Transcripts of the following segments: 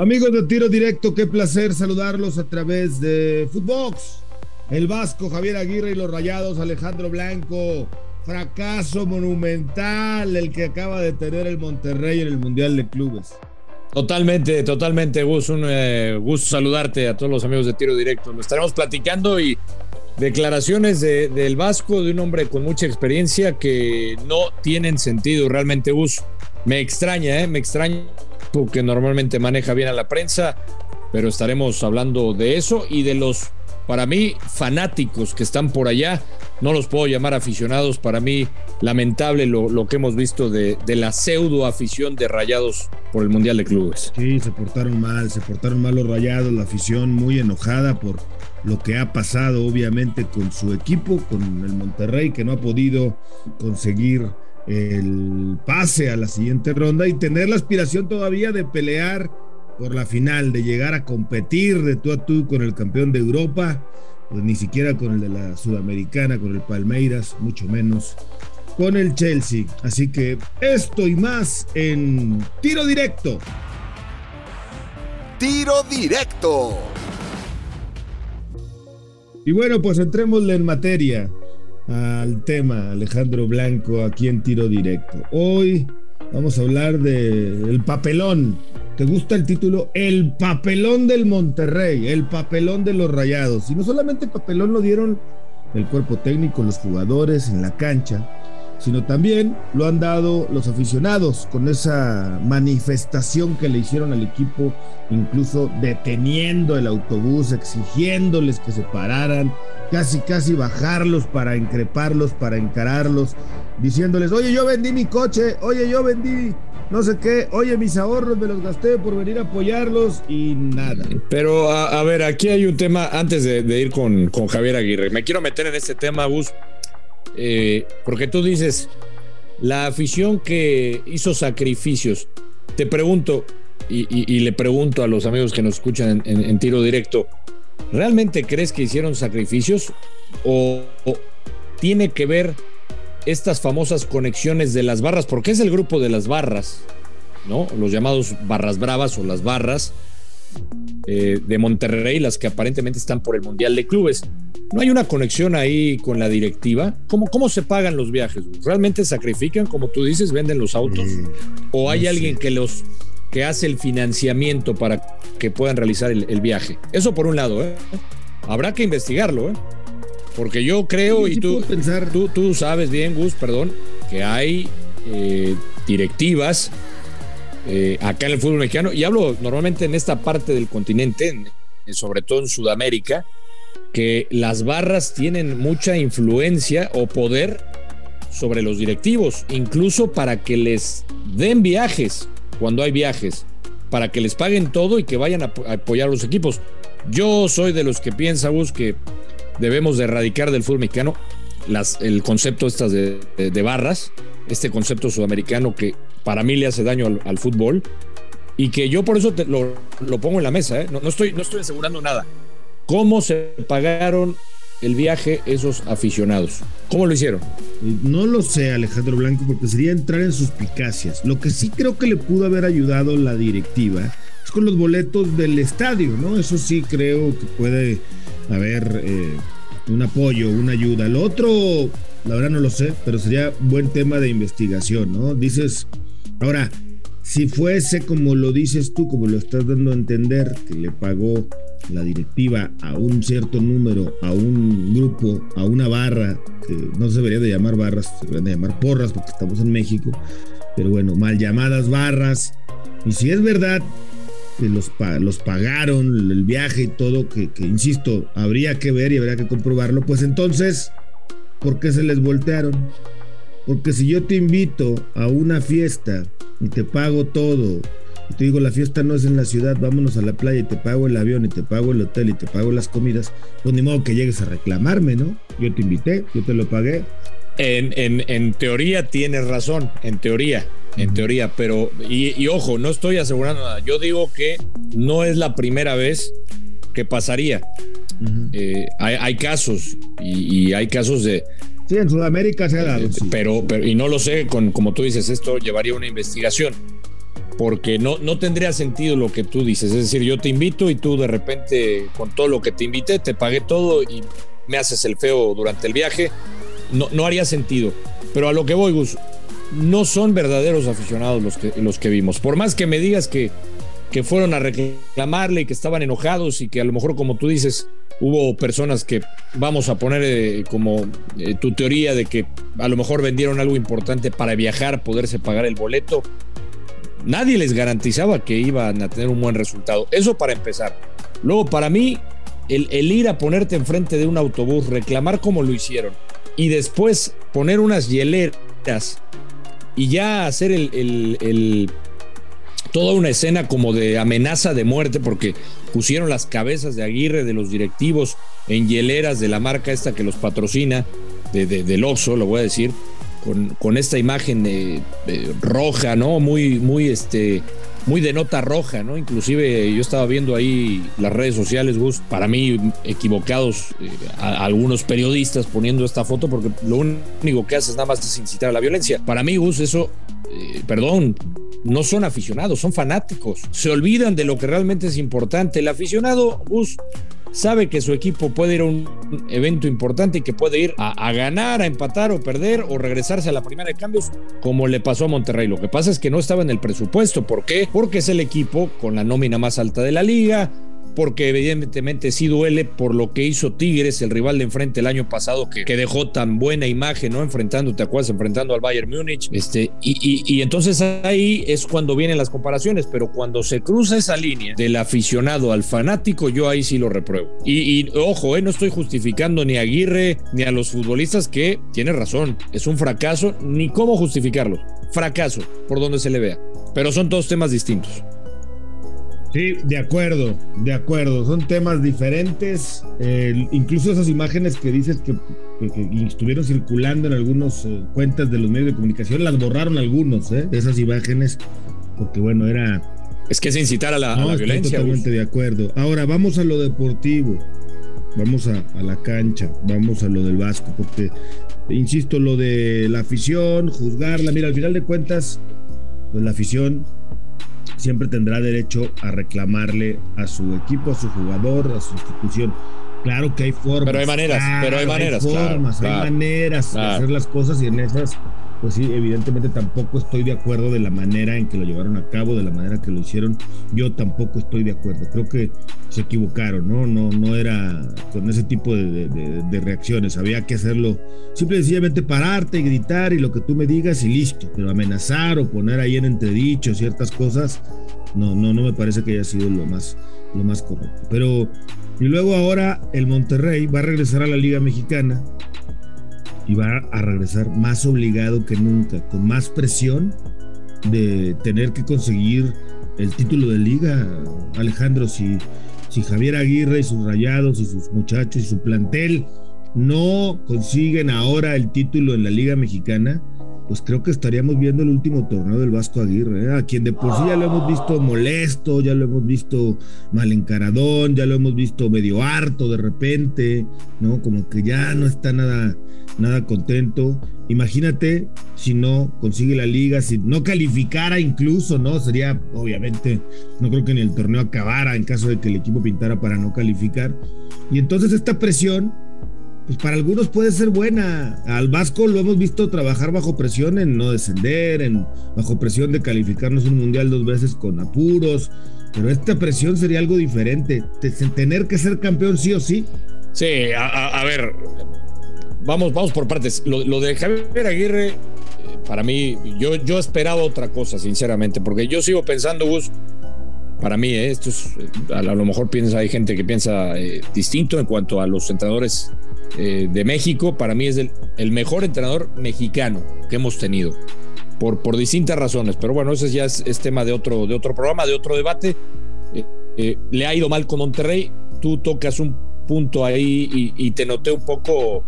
Amigos de Tiro Directo, qué placer saludarlos a través de Footbox. El Vasco, Javier Aguirre y los Rayados, Alejandro Blanco. Fracaso monumental el que acaba de tener el Monterrey en el Mundial de Clubes. Totalmente, totalmente, Gus. Un eh, gusto saludarte a todos los amigos de Tiro Directo. Lo estaremos platicando y declaraciones del Vasco, de un hombre con mucha experiencia que no tienen sentido realmente, Gus. Me extraña, ¿eh? Me extraña que normalmente maneja bien a la prensa, pero estaremos hablando de eso y de los, para mí, fanáticos que están por allá. No los puedo llamar aficionados, para mí lamentable lo, que hemos visto de, de, la pseudo afición de Rayados por el Mundial de Clubes. Sí, se portaron mal, se portaron mal los Rayados, la afición muy enojada por lo que ha pasado obviamente con su equipo, con el Monterrey, que no ha podido conseguir el pase a la siguiente ronda y tener la aspiración todavía de pelear por la final, de llegar a competir de tú a tú con el campeón de Europa, pues ni siquiera con el de la Sudamericana, con el Palmeiras, mucho menos con el Chelsea. Así que esto y más en tiro directo. Tiro directo. Y bueno, pues entrémosle en materia al tema, Alejandro Blanco, aquí en tiro directo. Hoy vamos a hablar de el papelón. ¿Te gusta el título? El papelón del Monterrey, el papelón de los Rayados. Y no solamente el papelón lo dieron el cuerpo técnico, los jugadores en la cancha, sino también lo han dado los aficionados con esa manifestación que le hicieron al equipo, incluso deteniendo el autobús, exigiéndoles que se pararan, casi casi bajarlos para increparlos, para encararlos, diciéndoles, oye, yo vendí mi coche, oye, yo vendí no sé qué, oye, mis ahorros me los gasté por venir a apoyarlos y nada. Pero a, ver, aquí hay un tema, antes de, ir con, con Javier Aguirre, me quiero meter en este tema, Bus eh, porque tú dices, la afición que hizo sacrificios, te pregunto, y, le pregunto a los amigos que nos escuchan en, tiro directo, ¿realmente crees que hicieron sacrificios? ¿O, tiene que ver estas famosas conexiones de las barras? Porque es el grupo de las barras, ¿no? Los llamados barras bravas o las barras eh, de Monterrey, las que aparentemente están por el Mundial de Clubes. ¿No hay una conexión ahí con la directiva? ¿Cómo, cómo se pagan los viajes? ¿Realmente sacrifican, como tú dices, venden los autos? Mm, ¿O hay alguien que los que hace el financiamiento para que puedan realizar el, viaje? Eso por un lado, ¿eh? Habrá que investigarlo, ¿eh? Porque yo creo, y tú, tú, tú, sabes bien, Gus, perdón, que hay eh, directivas eh, acá en el fútbol mexicano, y hablo normalmente en esta parte del continente, sobre todo en Sudamérica, que las barras tienen mucha influencia o poder sobre los directivos, incluso para que les den viajes cuando hay viajes, para que les paguen todo y que vayan a, apoyar a los equipos. Yo soy de los que piensa, que debemos de erradicar del fútbol mexicano el concepto estas de, barras, este concepto sudamericano que para mí le hace daño al, fútbol y que yo por eso lo, pongo en la mesa, ¿eh? no, estoy, no estoy asegurando nada. ¿Cómo se pagaron el viaje esos aficionados? ¿Cómo lo hicieron? No lo sé, Alejandro Blanco, porque sería entrar en suspicacias. Lo que sí creo que le pudo haber ayudado la directiva es con los boletos del estadio, ¿no? Eso sí creo que puede haber eh, un apoyo, una ayuda. Lo otro, la verdad no lo sé, pero sería buen tema de investigación, ¿no? Dices, ahora, si fuese como lo dices tú, como lo estás dando a entender, que le pagó la directiva a un cierto número, a un grupo, a una barra, que no se debería de llamar barras, se deberían de llamar porras porque estamos en México, pero bueno, mal llamadas barras. Y si es verdad que los, los pagaron el viaje y todo, que, que insisto, habría que ver y habría que comprobarlo, pues entonces, ¿por qué se les voltearon? Porque si yo te invito a una fiesta y te pago todo y te digo, la fiesta no es en la ciudad, vámonos a la playa y te pago el avión y te pago el hotel y te pago las comidas, pues ni modo que llegues a reclamarme, ¿no? Yo te invité, yo te lo pagué. En, en, en teoría tienes razón, en teoría, en teoría, pero, y, ojo, no estoy asegurando nada, yo digo que no es la primera vez que pasaría. Eh, hay, casos y, hay casos de, Sí, en Sudamérica se ha dado. Pero, pero, y no lo sé, con, como tú dices, esto llevaría una investigación porque no, no tendría sentido lo que tú dices. Es decir, yo te invito y tú de repente, con todo lo que te invité, te pagué todo y me haces el feo durante el viaje. No, no haría sentido. Pero a lo que voy, Gus, no son verdaderos aficionados los que, los que vimos. Por más que me digas que, que fueron a reclamarle y que estaban enojados y que a lo mejor, como tú dices, hubo personas que vamos a poner eh, como eh, tu teoría de que a lo mejor vendieron algo importante para viajar, poderse pagar el boleto nadie les garantizaba que iban a tener un buen resultado. Eso para empezar. Luego, para mí, el, ir a ponerte enfrente de un autobús, reclamar como lo hicieron, y después poner unas hieleras y ya hacer el, toda una escena como de amenaza de muerte, porque pusieron las cabezas de Aguirre, de los directivos, en hieleras de la marca esta que los patrocina, de, del Oxxo, lo voy a decir con, esta imagen de, roja, ¿no? Muy, muy, este, muy de nota roja, ¿no? Inclusive yo estaba viendo ahí las redes sociales, Gus, para mí equivocados eh, algunos periodistas poniendo esta foto porque lo único que hace es nada más es incitar a la violencia. Para mí, Gus, eso, eh, perdón, no son aficionados, son fanáticos. Se olvidan de lo que realmente es importante. El aficionado, Gus, sabe que su equipo puede ir a un evento importante y que puede ir a, ganar, a empatar o perder o regresarse a la primera de cambios, como le pasó a Monterrey. Lo que pasa es que no estaba en el presupuesto. ¿Por qué? Porque es el equipo con la nómina más alta de la liga, porque evidentemente sí duele por lo que hizo Tigres, el rival de enfrente el año pasado, que, dejó tan buena imagen, ¿no? Enfrentando, ¿te acuerdas? Enfrentando al Bayern Múnich. Este, y, entonces ahí es cuando vienen las comparaciones, pero cuando se cruza esa línea del aficionado al fanático, yo ahí sí lo repruebo. Y, ojo, ¿eh? no estoy justificando ni a Aguirre ni a los futbolistas que tiene razón, es un fracaso, ni cómo justificarlo. Fracaso, por donde se le vea. Pero son dos temas distintos. Sí, de acuerdo, de acuerdo. Son temas diferentes. incluso esas imágenes que dices que, estuvieron circulando en algunas eh, cuentas de los medios de comunicación, las borraron algunos, ¿eh? Esas imágenes, porque bueno, era... Es que es incitar a la, no, violencia. Totalmente de acuerdo. Ahora, vamos a lo deportivo. Vamos a, a la cancha, vamos a lo del Vasco, porque, insisto, lo de la afición, juzgarla. Mira, al final de cuentas, pues la afición siempre tendrá derecho a reclamarle a su equipo, a su jugador, a su institución. Claro que hay formas. Pero hay maneras, pero hay maneras. Hay formas, hay maneras de hacer las cosas y en esas pues sí, evidentemente tampoco estoy de acuerdo de la manera en que lo llevaron a cabo, de la manera que lo hicieron. Yo tampoco estoy de acuerdo. Creo que se equivocaron, ¿no? No, no era con ese tipo de, reacciones. Había que hacerlo simple y sencillamente pararte y gritar y lo que tú me digas y listo. Pero amenazar o poner ahí en entredicho ciertas cosas, no, no, no me parece que haya sido lo más, lo más correcto. Pero, y luego ahora el Monterrey va a regresar a la Liga Mexicana y va a regresar más obligado que nunca, con más presión de tener que conseguir el título de liga. Alejandro, si, si Javier Aguirre y sus rayados y sus muchachos y su plantel no consiguen ahora el título en la liga mexicana, pues creo que estaríamos viendo el último torneo del Vasco Aguirre, ¿eh? a quien de por sí ya lo hemos visto molesto, ya lo hemos visto mal encaradón, ya lo hemos visto medio harto de repente, ¿no? Como que ya no está nada, nada contento. Imagínate si no consigue la liga, si no calificara incluso, ¿no? Sería, obviamente, no creo que ni el torneo acabara en caso de que el equipo pintara para no calificar. Y entonces esta presión pues para algunos puede ser buena. Al Vasco lo hemos visto trabajar bajo presión en no descender, en bajo presión de calificarnos un mundial dos veces con apuros. Pero esta presión sería algo diferente. Tener que ser campeón sí o sí. Sí, a, ver, vamos, vamos por partes. Lo, de Javier Aguirre, eh, para mí, yo, yo esperaba otra cosa, sinceramente, porque yo sigo pensando, Gus, para mí, eh, esto es, a, lo mejor piensa, hay gente que piensa eh, distinto en cuanto a los entrenadores eh, de México, para mí es el, mejor entrenador mexicano que hemos tenido. Por, por distintas razones, pero bueno, ese ya es, tema de otro, de otro programa, de otro debate. Eh, eh, le ha ido mal con Monterrey, tú tocas un punto ahí y, te noté un poco,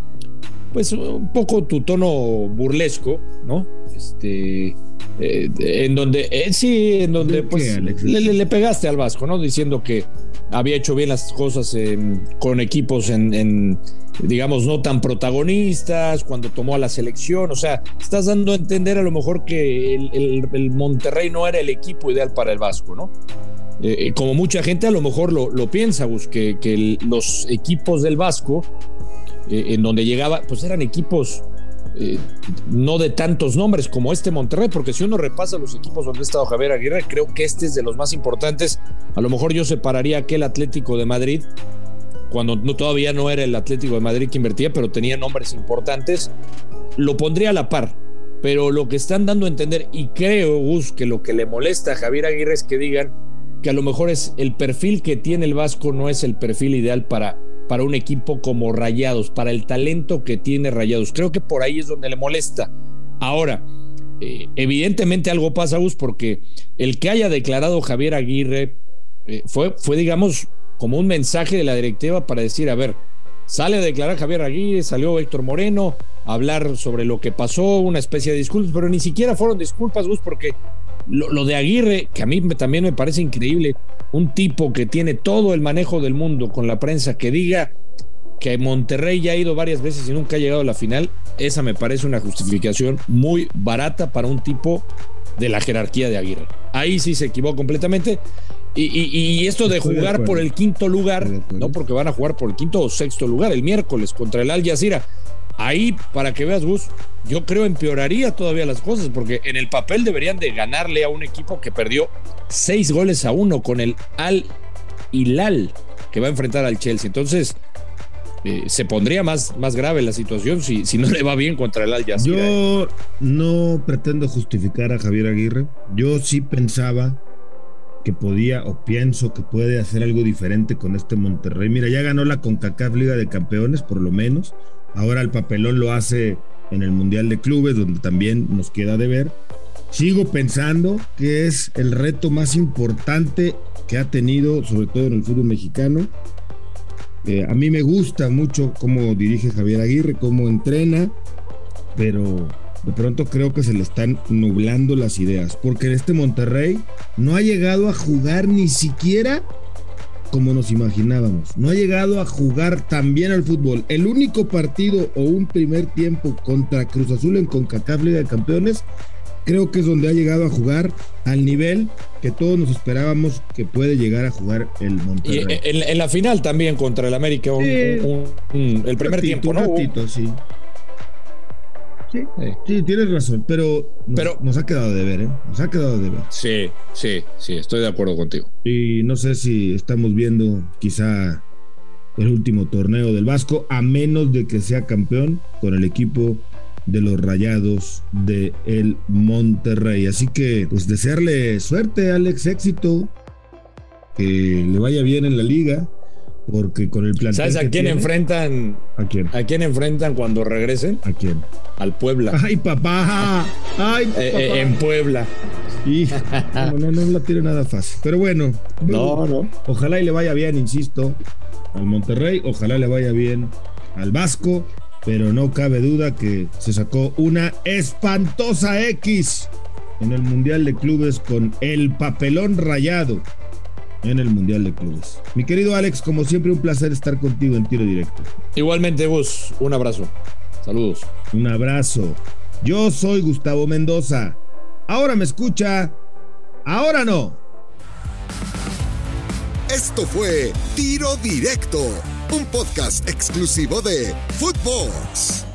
pues un poco tu tono burlesco, ¿no? Este, eh, en donde, eh, sí, en donde pues le, pegaste al Vasco, ¿no? Diciendo que había hecho bien las cosas con equipos en, digamos, no tan protagonistas, cuando tomó a la selección, o sea, estás dando a entender a lo mejor que el, Monterrey no era el equipo ideal para el Vasco, ¿no? Eh, como mucha gente a lo mejor lo, piensa, Gus, que, los equipos del Vasco, en donde llegaba, pues eran equipos eh, no de tantos nombres como este Monterrey, porque si uno repasa los equipos donde ha estado Javier Aguirre, creo que este es de los más importantes. A lo mejor yo separaría aquel Atlético de Madrid, cuando no, todavía no era el Atlético de Madrid que invertía, pero tenía nombres importantes. Lo pondría a la par, pero lo que están dando a entender, y creo, Gus, que lo que le molesta a Javier Aguirre es que digan que a lo mejor es el perfil que tiene el Vasco no es el perfil ideal para para un equipo como Rayados, para el talento que tiene Rayados. Creo que por ahí es donde le molesta. Ahora, eh, evidentemente algo pasa, Gus, porque el que haya declarado Javier Aguirre eh, fue, fue, digamos, como un mensaje de la directiva para decir, a ver, sale a declarar Javier Aguirre, salió Héctor Moreno a hablar sobre lo que pasó, una especie de disculpas, pero ni siquiera fueron disculpas, Gus, porque lo, de Aguirre, que a mí también me parece increíble, un tipo que tiene todo el manejo del mundo con la prensa, que diga que Monterrey ya ha ido varias veces y nunca ha llegado a la final, esa me parece una justificación muy barata para un tipo de la jerarquía de Aguirre. Ahí sí se equivocó completamente. Y, esto de jugar por el quinto lugar, no porque van a jugar por el quinto o sexto lugar el miércoles contra el Al Jazeera. Ahí, para que veas, Gus, yo creo empeoraría todavía las cosas, porque en el papel deberían de ganarle a un equipo que perdió seis goles a uno con el Al Hilal, que va a enfrentar al Chelsea. Entonces, eh, se pondría más, más grave la situación si, si no le va bien contra el Al Jazeera. Yo no pretendo justificar a Javier Aguirre. Yo sí pensaba que podía o pienso que puede hacer algo diferente con este Monterrey. Mira, ya ganó la CONCACAF Liga de Campeones, por lo menos. Ahora el papelón lo hace en el Mundial de Clubes, donde también nos queda de ver. Sigo pensando que es el reto más importante que ha tenido, sobre todo en el fútbol mexicano. Eh, a mí me gusta mucho cómo dirige Javier Aguirre, cómo entrena, pero de pronto creo que se le están nublando las ideas, porque en este Monterrey no ha llegado a jugar ni siquiera como nos imaginábamos. No ha llegado a jugar tan bien al fútbol. El único partido o un primer tiempo contra Cruz Azul en CONCACAF Liga de Campeones, creo que es donde ha llegado a jugar al nivel que todos nos esperábamos que puede llegar a jugar el Monterrey. Y en, la final también contra el América, el primer tiempo, ¿no? Un sí. Sí, tienes razón, pero, pero nos ha quedado de ver, ¿eh? Nos ha quedado de ver. Sí, sí, sí, estoy de acuerdo contigo. Y no sé si estamos viendo quizá el último torneo del Vasco, a menos de que sea campeón con el equipo de los Rayados de el Monterrey. Así que, pues desearle suerte, Alex, éxito, que le vaya bien en la liga porque con el plantel. ¿Sabes a quién enfrentan? ¿A quién? ¿A quién enfrentan cuando regresen? ¿A quién? Al Puebla. ¡Ay, papá! ¡Ay, eh, eh, en Puebla. Y no, no, no la tiene nada fácil. Pero bueno. No, no. Ojalá y le vaya bien, insisto, al Monterrey. Ojalá le vaya bien al Vasco. Pero no cabe duda que se sacó una espantosa X en el Mundial de Clubes con el papelón rayado en el Mundial de Clubes. Mi querido Alex, como siempre, un placer estar contigo en tiro directo. Igualmente, vos, un abrazo. Saludos. Un abrazo. Yo soy Gustavo Mendoza. Ahora me escucha. Ahora no. Esto fue Tiro Directo, un podcast exclusivo de Footbox.